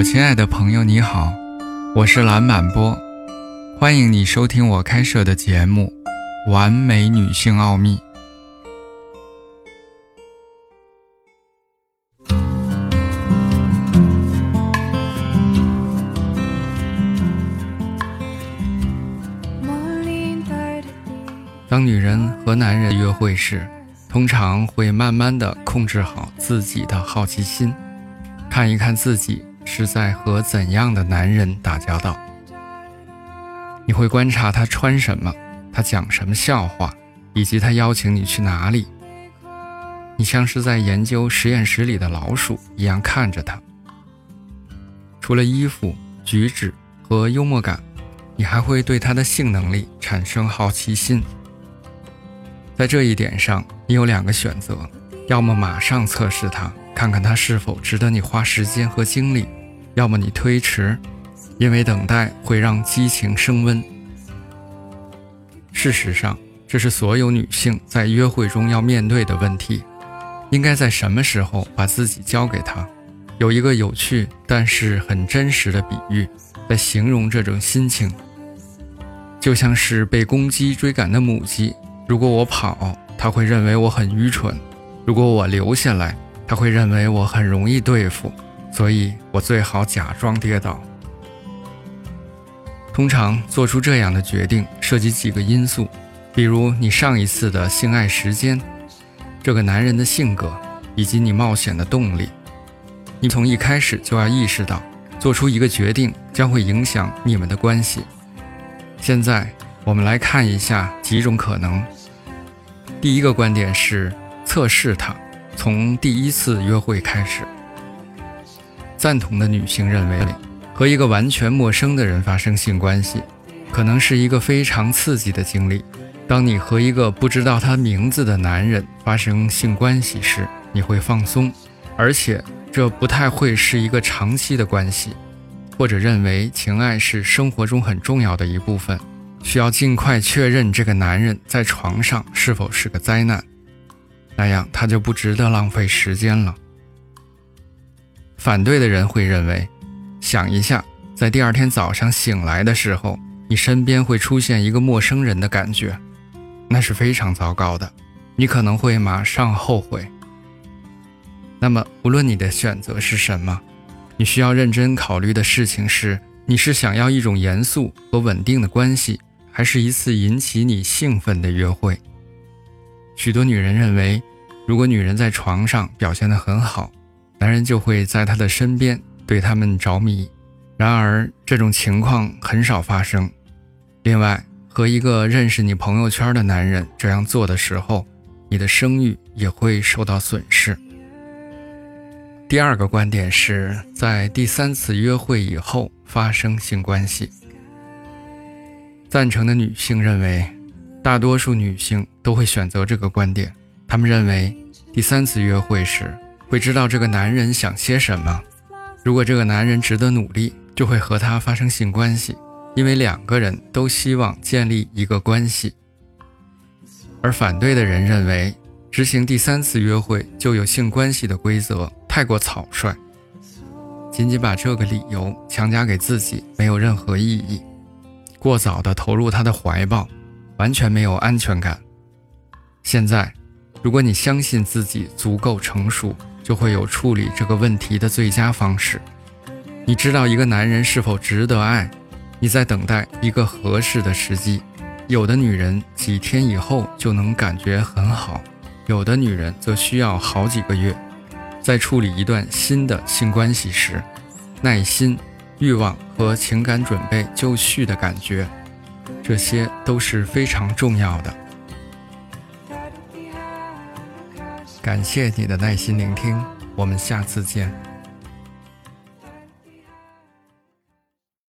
我亲爱的朋友，你好，我是蓝满波，欢迎你收听我开设的节目《完美女性奥秘》。当女人和男人约会时，通常会慢慢的控制好自己的好奇心，看一看自己是在和怎样的男人打交道。你会观察他穿什么，他讲什么笑话，以及他邀请你去哪里。你像是在研究实验室里的老鼠一样看着他。除了衣服、举止和幽默感，你还会对他的性能力产生好奇心。在这一点上，你有两个选择：要么马上测试他，看看他是否值得你花时间和精力；要么你推迟，因为等待会让激情升温。事实上，这是所有女性在约会中要面对的问题：应该在什么时候把自己交给他？有一个有趣但是很真实的比喻，在形容这种心情，就像是被公鸡追赶的母鸡。如果我跑，他会认为我很愚蠢；如果我留下来，他会认为我很容易对付。所以我最好假装跌倒。通常做出这样的决定涉及几个因素，比如你上一次的性爱时间、这个男人的性格以及你冒险的动力。你从一开始就要意识到，做出一个决定将会影响你们的关系。现在我们来看一下几种可能。第一个观点是测试他，从第一次约会开始。赞同的女性认为，和一个完全陌生的人发生性关系，可能是一个非常刺激的经历。当你和一个不知道他名字的男人发生性关系时，你会放松，而且这不太会是一个长期的关系，或者认为情爱是生活中很重要的一部分。需要尽快确认这个男人在床上是否是个灾难，那样他就不值得浪费时间了。反对的人会认为，想一下，在第二天早上醒来的时候，你身边会出现一个陌生人的感觉，那是非常糟糕的，你可能会马上后悔。那么，无论你的选择是什么，你需要认真考虑的事情是：你是想要一种严肃和稳定的关系。还是一次引起你兴奋的约会。许多女人认为，如果女人在床上表现得很好，男人就会在她的身边对他们着迷。然而，这种情况很少发生。另外，和一个认识你朋友圈的男人这样做的时候，你的声誉也会受到损失。第二个观点是在第三次约会以后发生性关系。赞成的女性认为，大多数女性都会选择这个观点。她们认为，第三次约会时会知道这个男人想些什么。如果这个男人值得努力，就会和他发生性关系，因为两个人都希望建立一个关系。而反对的人认为，执行第三次约会就有性关系的规则太过草率，仅仅把这个理由强加给自己没有任何意义。过早的投入他的怀抱，完全没有安全感。现在，如果你相信自己足够成熟，就会有处理这个问题的最佳方式。你知道一个男人是否值得爱，你在等待一个合适的时机。有的女人几天以后就能感觉很好，有的女人则需要好几个月。在处理一段新的性关系时，耐心。欲望和情感准备就绪的感觉，这些都是非常重要的。感谢你的耐心聆听，我们下次见。